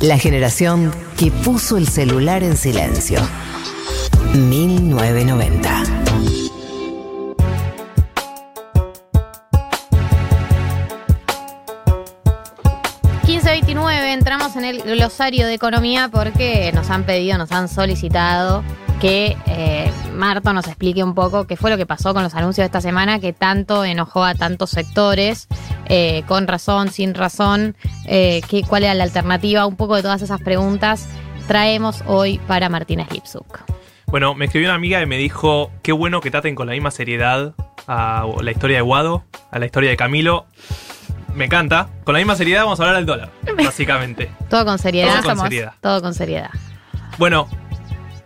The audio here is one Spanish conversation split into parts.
La generación que puso el celular en silencio. 1990. entramos en el glosario de economía porque nos han pedido, nos han solicitado que eh, Marto nos explique un poco qué fue lo que pasó con los anuncios de esta semana que tanto enojó a tantos sectores, eh, con razón, sin razón, eh, qué, cuál era la alternativa, un poco de todas esas preguntas traemos hoy para Martínez Lipsuk. Bueno, me escribió una amiga y me dijo, qué bueno que traten con la misma seriedad a la historia de Guado, a la historia de Camilo me encanta. Con la misma seriedad vamos a hablar del dólar, básicamente. Todo con seriedad. Todo con seriedad. Todo con seriedad. Bueno,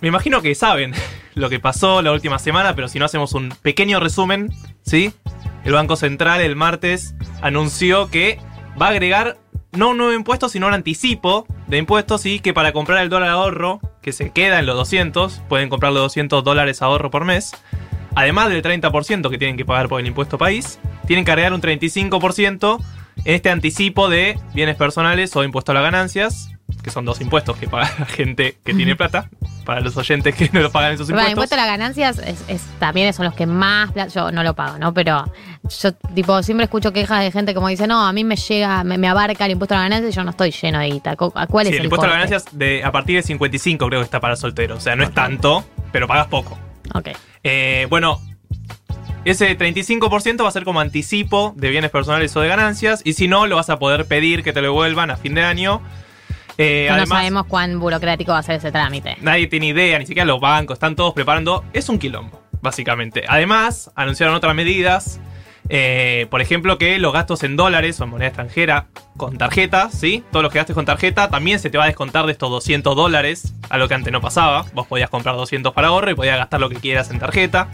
me imagino que saben lo que pasó la última semana, pero si no hacemos un pequeño resumen, ¿sí? El Banco Central el martes anunció que va a agregar no un nuevo impuesto, sino un anticipo de impuestos y que para comprar el dólar ahorro, que se queda en los 200, pueden comprar los 200 dólares ahorro por mes, además del 30% que tienen que pagar por el impuesto país, tienen que agregar un 35% en este anticipo de bienes personales o impuesto a las ganancias, que son dos impuestos que paga la gente que tiene plata, para los oyentes que no lo pagan esos impuestos. el impuesto a las ganancias es, también son los que más yo no lo pago, ¿no? Pero yo tipo siempre escucho quejas de gente como dice, no, a mí me llega, me, abarca el impuesto a las ganancias y yo no estoy lleno de guita. ¿Cuál es el, el impuesto a las ganancias de, a partir de 55 creo que está para soltero, o sea, no es tanto, pero pagas poco. Ok. Eh, bueno, ese 35% va a ser como anticipo de bienes personales o de ganancias. Y si no, lo vas a poder pedir que te lo devuelvan a fin de año. Eh, no sabemos cuán burocrático va a ser ese trámite. Nadie tiene idea, ni siquiera los bancos, están todos preparando. Es un quilombo, básicamente. Además, anunciaron otras medidas. Eh, por ejemplo, que los gastos en dólares o en moneda extranjera con tarjeta, ¿sí? Todos los que gastes con tarjeta también se te va a descontar de estos 200 dólares, a lo que antes no pasaba. Vos podías comprar 200 para ahorro y podías gastar lo que quieras en tarjeta.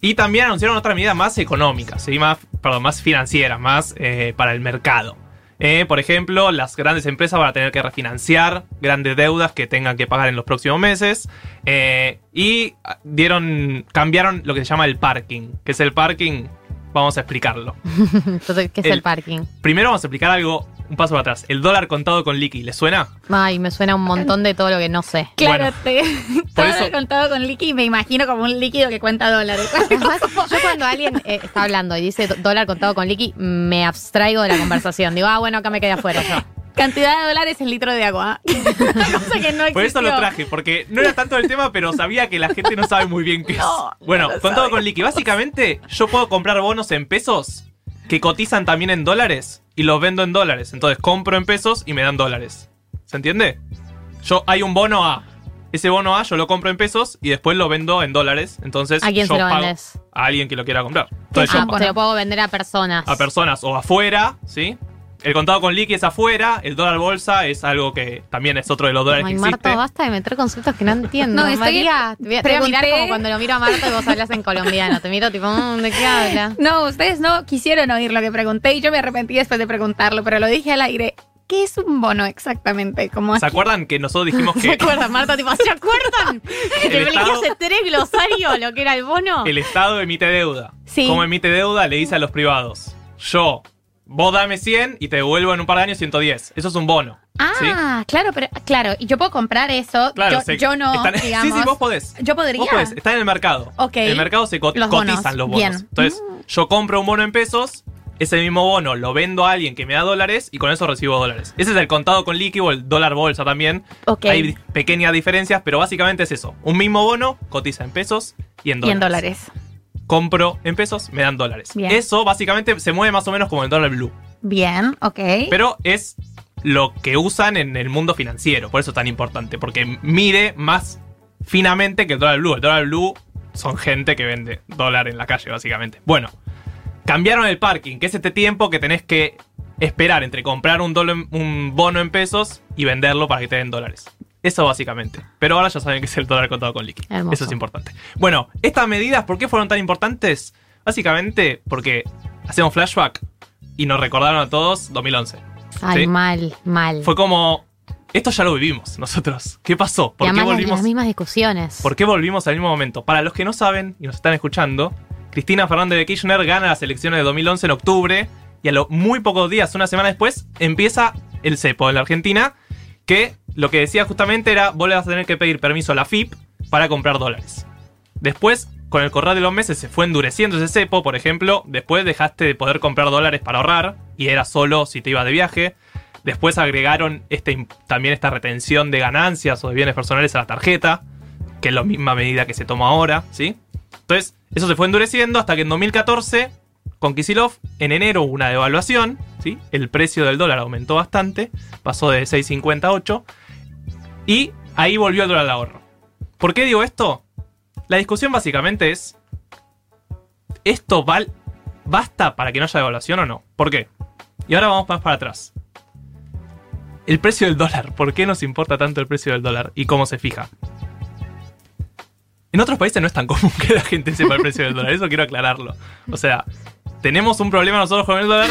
Y también anunciaron otra medida más económica, ¿sí? más, perdón, más financiera, más eh, para el mercado. Eh, por ejemplo, las grandes empresas van a tener que refinanciar grandes deudas que tengan que pagar en los próximos meses. Eh, y dieron, cambiaron lo que se llama el parking. ¿Qué es el parking? Vamos a explicarlo. Entonces, ¿qué es el parking? Primero vamos a explicar algo un paso para atrás. El dólar contado con liqui, ¿le suena? Ay, me suena un montón de todo lo que no sé. Claro, te, dólar contado con liqui me imagino como un líquido que cuenta dólares. yo cuando alguien eh, está hablando y dice dólar contado con liqui, me abstraigo de la conversación. Digo, ah, bueno, acá me quedé afuera yo. Cantidad de dólares en litro de agua. cosa que no Por eso lo traje, porque no era tanto el tema, pero sabía que la gente no sabe muy bien qué es. bueno, contado con liqui. Básicamente, yo puedo comprar bonos en pesos que cotizan también en dólares y los vendo en dólares. Entonces compro en pesos y me dan dólares. ¿Se entiende? Yo hay un bono A. Ese bono A yo lo compro en pesos y después lo vendo en dólares. Entonces, ¿a quién yo se lo vendes? A alguien que lo quiera comprar. Entonces, ah, yo, lo puedo vender a personas. A personas o afuera, ¿sí? El contado con liqui es afuera, el dólar bolsa es algo que también es otro de los dólares Ay, que Marta, basta de meter conceptos que no entiendo. No, María, te voy, a, mirar como cuando lo miro a Marta y vos hablas en colombiano. Te miro tipo, mm, ¿de qué habla? No, ustedes no quisieron oír lo que pregunté y yo me arrepentí después de preguntarlo, pero lo dije al aire. ¿Qué es un bono exactamente? ¿Se acuerdan que nosotros dijimos que. ¿Se acuerdan, Marta? Tipo, ¿Se acuerdan? que te hace tres glosarios lo que era el bono. El Estado emite deuda. Sí. Como emite deuda, le dice a los privados: Yo vos dame 100 y te devuelvo en un par de años 110. Eso es un bono. Ah, claro, pero claro, y yo puedo comprar eso. Claro, yo, no, digamos. Sí, sí, vos podés. Yo podría. Vos podés, está en el mercado. Ok. En el mercado se cotizan los bonos. Entonces, mm. yo compro un bono en pesos, ese mismo bono lo vendo a alguien que me da dólares y con eso recibo dólares. Ese es el contado con líquido, el dólar bolsa también. Ok. Hay pequeñas diferencias, pero básicamente es eso. Un mismo bono cotiza en pesos y en dólares. Y en dólares compro en pesos, me dan dólares. Eso básicamente se mueve más o menos como el dólar blue. Bien, ok. Pero es lo que usan en el mundo financiero, por eso es tan importante, porque mide más finamente que el dólar blue. El dólar blue son gente que vende dólar en la calle, básicamente. Bueno, cambiaron el parking, que es este tiempo que tenés que esperar entre comprar un, un bono en pesos y venderlo para que te den dólares. Eso básicamente. Pero ahora ya saben que es el dólar contado con liqui. Eso es importante. Bueno, estas medidas, ¿por qué fueron tan importantes? Básicamente porque hacemos flashback y nos recordaron a todos 2011. Ay, mal, mal. Fue como, esto ya lo vivimos nosotros. ¿Qué pasó? ¿Por qué volvimos? Las mismas discusiones. ¿Por qué volvimos al mismo momento? Para los que no saben y nos están escuchando, Cristina Fernández de Kirchner gana las elecciones de 2011 en octubre y a lo muy pocos días, una semana después, empieza el cepo en la Argentina que lo que decía justamente era, vos le vas a tener que pedir permiso a la FIP para comprar dólares. Después, con el correr de los meses se fue endureciendo ese cepo, por ejemplo, después dejaste de poder comprar dólares para ahorrar y era solo si te ibas de viaje. Después agregaron este, también esta retención de ganancias o de bienes personales a la tarjeta, que es la misma medida que se toma ahora, ¿sí? Entonces, eso se fue endureciendo hasta que en 2014, con Kisilov, en enero hubo una devaluación, ¿sí? El precio del dólar aumentó bastante, pasó de 6.50 a 8, y ahí volvió el dólar al ahorro. ¿Por qué digo esto? La discusión básicamente es, ¿esto val basta para que no haya devaluación o no? ¿Por qué? Y ahora vamos más para atrás. El precio del dólar. ¿Por qué nos importa tanto el precio del dólar y cómo se fija? En otros países no es tan común que la gente sepa el precio del dólar. Eso quiero aclararlo. O sea, tenemos un problema nosotros con el dólar,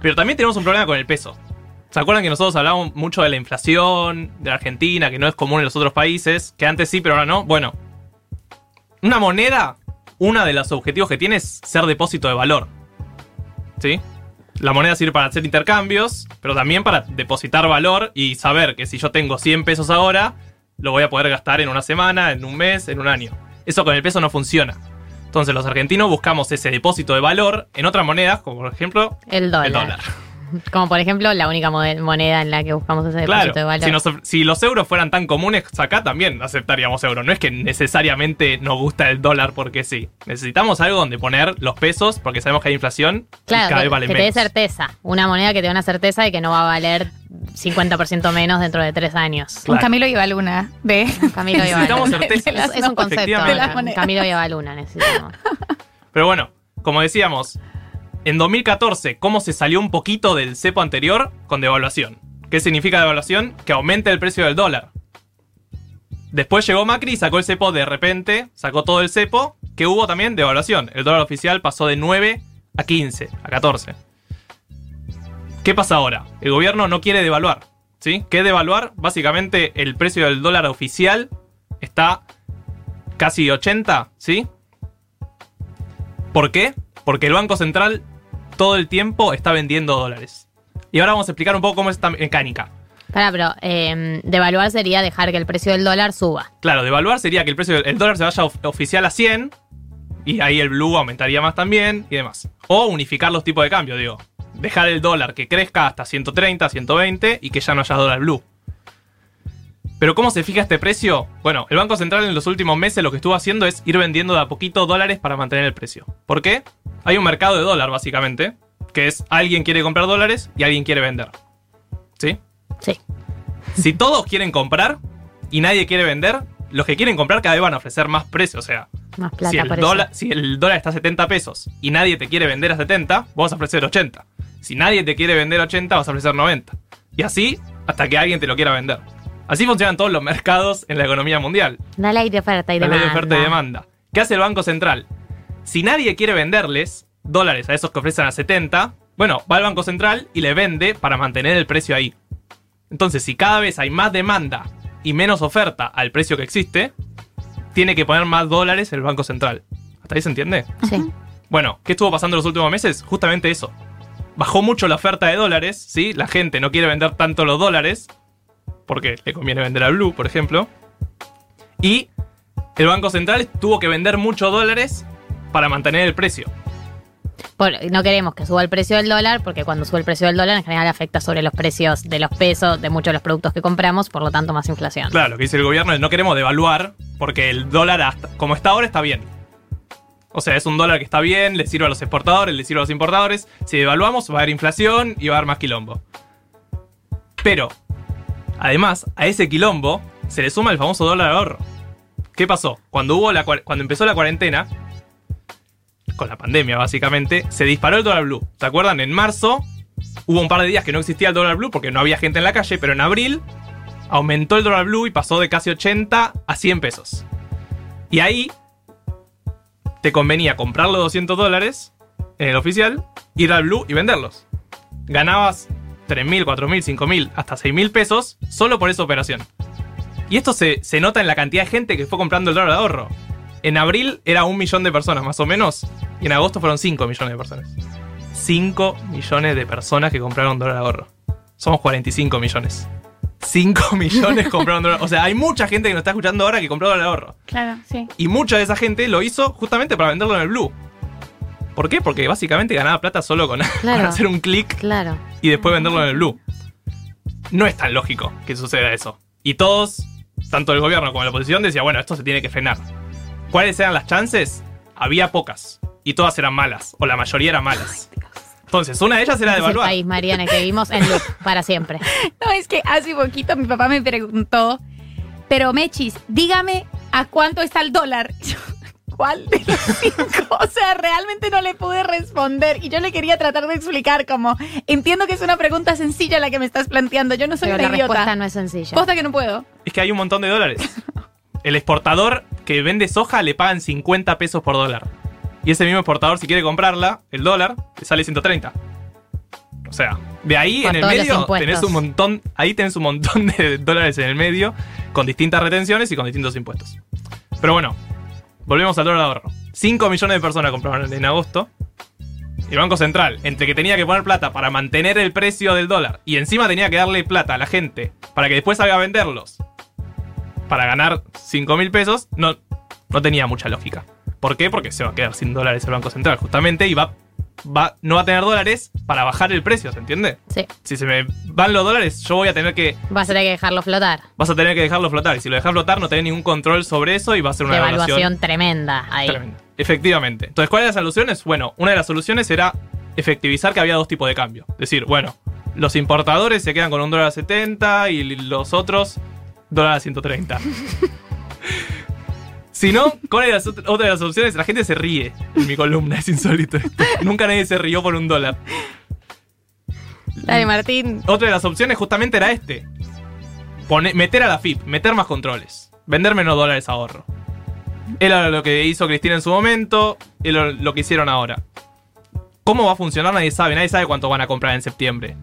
pero también tenemos un problema con el peso. ¿Se acuerdan que nosotros hablamos mucho de la inflación de Argentina, que no es común en los otros países? Que antes sí, pero ahora no. Bueno, una moneda, uno de los objetivos que tiene es ser depósito de valor. ¿Sí? La moneda sirve para hacer intercambios, pero también para depositar valor y saber que si yo tengo 100 pesos ahora, lo voy a poder gastar en una semana, en un mes, en un año. Eso con el peso no funciona. Entonces los argentinos buscamos ese depósito de valor en otras monedas, como por ejemplo El dólar. el dólar. Como por ejemplo la única moneda en la que buscamos ese depósito Claro, de valor. si, nos- si los euros fueran tan comunes acá también aceptaríamos euros. No es que necesariamente nos gusta el dólar porque sí. Necesitamos algo donde poner los pesos porque sabemos que hay inflación y Claro, cada que, vez vale que te dé certeza. Una moneda que te dé una certeza de que no va a valer 50% menos dentro de tres años. Un. Camilo y Luna de Camilo Necesitamos Luna. certeza. Es, es un concepto. De. Camilo y Luna necesitamos. Pero bueno, como decíamos, en 2014, ¿cómo se salió un poquito del cepo anterior? Con devaluación. ¿Qué significa devaluación? Que aumente el precio del dólar. Después llegó Macri y sacó el cepo de repente, sacó todo el cepo, que hubo también devaluación. El dólar oficial pasó de 9 a 15, a 14. ¿Qué pasa ahora? El gobierno no quiere devaluar. ¿Sí? ¿Qué devaluar? Básicamente el precio del dólar oficial está casi 80, ¿sí? ¿Por qué? Porque el Banco Central todo el tiempo está vendiendo dólares. Y ahora vamos a explicar un poco cómo es esta mecánica. Pará, pero eh, devaluar sería dejar que el precio del dólar suba. Claro, devaluar sería que el precio del dólar se vaya of- oficial a 100 y ahí el blue aumentaría más también y demás. O unificar los tipos de cambio, digo. Dejar el dólar que crezca hasta 130, 120 y que ya no haya dólar blue. Pero ¿cómo se fija este precio? Bueno, el Banco Central en los últimos meses lo que estuvo haciendo es ir vendiendo de a poquito dólares para mantener el precio. ¿Por qué? Hay un mercado de dólar básicamente, que es alguien quiere comprar dólares y alguien quiere vender. ¿Sí? Sí. Si todos quieren comprar y nadie quiere vender, los que quieren comprar cada vez van a ofrecer más precio. O sea, Más plata si, el por eso. dólar, si el dólar está a 70 pesos y nadie te quiere vender a 70, vos vas a ofrecer 80. Si nadie te quiere vender a 80, vas a ofrecer 90. Y así hasta que alguien te lo quiera vender. Así funcionan todos los mercados en la economía mundial. La ley de oferta y La ley demanda. de oferta y demanda. ¿Qué hace el Banco Central? Si nadie quiere venderles dólares a esos que ofrecen a 70, bueno, va al Banco Central y le vende para mantener el precio ahí. Entonces, si cada vez hay más demanda y menos oferta al precio que existe, tiene que poner más dólares el Banco Central. ¿Hasta ahí se entiende? Sí. Bueno, ¿qué estuvo pasando en los últimos meses? Justamente eso. Bajó mucho la oferta de dólares, ¿sí? La gente no quiere vender tanto los dólares, porque le conviene vender al Blue, por ejemplo. Y el Banco Central tuvo que vender muchos dólares para mantener el precio. Por- no queremos que suba el precio del dólar, porque cuando sube el precio del dólar en general afecta sobre los precios de los pesos de muchos de los productos que compramos, por lo tanto más inflación. Claro, lo que dice el gobierno es no queremos devaluar, porque el dólar, hasta- como está ahora, está bien. O sea, es un dólar que está bien, le sirve a los exportadores, le sirve a los importadores. Si devaluamos, va a haber inflación y va a haber más quilombo. Pero, además, a ese quilombo se le suma el famoso dólar ahorro. ¿Qué pasó? Cuando, hubo cuando empezó la cuarentena, con la pandemia básicamente, se disparó el dólar blue. ¿Se acuerdan? En marzo hubo un par de días que no existía el dólar blue porque no había gente en la calle, pero en abril aumentó el dólar blue y pasó de casi 80 a 100 pesos. Y ahí te convenía comprar los 200 dólares en el oficial, ir al blue y venderlos. Ganabas 3.000, 4.000, 5.000, hasta 6.000 pesos solo por esa operación. Y esto se, se nota en la cantidad de gente que fue comprando el dólar de ahorro. En abril era un millón de personas más o menos, y en agosto fueron 5 millones de personas. 5 millones de personas que compraron dólar de ahorro. Somos 45 millones. 5 millones compraron dólar. O sea, hay mucha gente que nos está escuchando ahora que compró dólar ahorro. Claro, sí. Y mucha de esa gente lo hizo justamente para venderlo en el blue. ¿Por qué? Porque básicamente ganaba plata solo con, hacer un clic Claro. y después venderlo en el blue. No es tan lógico que suceda eso. Y todos, tanto el gobierno como la oposición, decían, bueno, esto se tiene que frenar. ¿Cuáles eran las chances? Había pocas. Y todas eran malas. O la mayoría eran malas. Entonces, una de ellas era Ese es el devaluar. país, Mariana, que vivimos en loop para siempre. No, es que hace poquito mi papá me preguntó, pero Mechis, dígame a cuánto está el dólar. ¿Cuál de los cinco? O sea, realmente no le pude responder y yo le quería tratar de explicar como, entiendo que es una pregunta sencilla la que me estás planteando, yo no soy Pero una la respuesta idiota. no es sencilla. Posta que no puedo. Es que hay un montón de dólares. El exportador que vende soja le pagan 50 pesos por dólar. Y ese mismo exportador, si quiere comprarla, el dólar, le sale 130. O sea, de ahí Por en el medio tenés un montón, ahí tenés un montón de dólares en el medio, con distintas retenciones y con distintos impuestos. Pero bueno, volvemos al dólar ahorro. 5 millones de personas compraron en agosto. El Banco Central, entre que tenía que poner plata para mantener el precio del dólar y encima tenía que darle plata a la gente para que después salga a venderlos para ganar 5 mil pesos, no, no tenía mucha lógica. ¿Por qué? Porque se va a quedar sin dólares el Banco Central, justamente, y va, va, no va a tener dólares para bajar el precio, ¿se entiende? Sí. Si se me van los dólares, yo voy a tener que. Vas a tener que dejarlo flotar. Vas a tener que dejarlo flotar. Y si lo dejas flotar, no tenés ningún control sobre eso y va a ser una Devaluación evaluación tremenda ahí. tremenda. Efectivamente. Entonces, ¿cuáles eran las soluciones? Bueno, una de las soluciones era efectivizar que había dos tipos de cambio. Decir, bueno, los importadores se quedan con un dólar a 70 y los otros dólar a 130. si no, ¿cuál ot- otra de las opciones? La gente se ríe en mi columna, es insólito esto. Nunca nadie se rió por un dólar. Dale, Martín. Otra de las opciones justamente era este. Pone- meter a la FIP, meter más controles. Vender menos dólares ahorro. Era lo que hizo Cristina en su momento, es lo, lo que hicieron ahora. ¿Cómo va a funcionar? Nadie sabe, nadie sabe cuánto van a comprar en septiembre.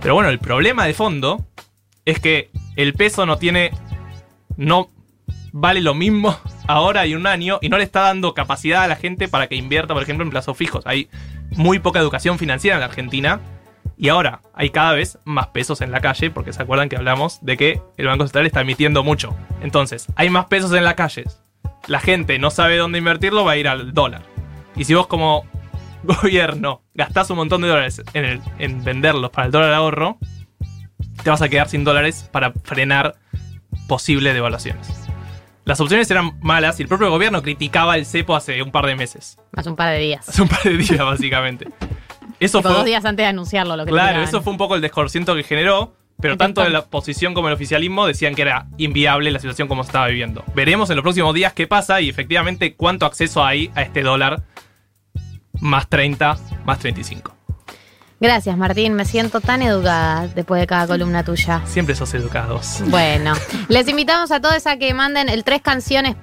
Pero bueno, el problema de fondo es que el peso no tiene. no vale lo mismo ahora y un año y no le está dando capacidad a la gente para que invierta, por ejemplo, en plazos fijos. Hay muy poca educación financiera en la Argentina y ahora hay cada vez más pesos en la calle, porque se acuerdan que hablamos de que el Banco Central está emitiendo mucho. Entonces, hay más pesos en las calles. La gente no sabe dónde invertirlo, va a ir al dólar. Y si vos como gobierno gastás un montón de dólares en, en venderlos para el dólar ahorro, te vas a quedar sin dólares para frenar posibles devaluaciones. Las opciones eran malas y el propio gobierno criticaba el cepo hace un par de meses. Hace un par de días. Hace un par de días, básicamente. Eso Tipo, fue. dos días antes de anunciarlo lo que Claro, eso fue un poco el desconcierto que generó, pero tanto de la oposición como el oficialismo decían que era inviable la situación como se estaba viviendo. Veremos en los próximos días qué pasa y efectivamente cuánto acceso hay a este dólar más 30, más 35. Gracias, Martín. Me siento tan educada después de cada columna tuya. Siempre sos educados. Bueno, les invitamos a todos a que manden el tres canciones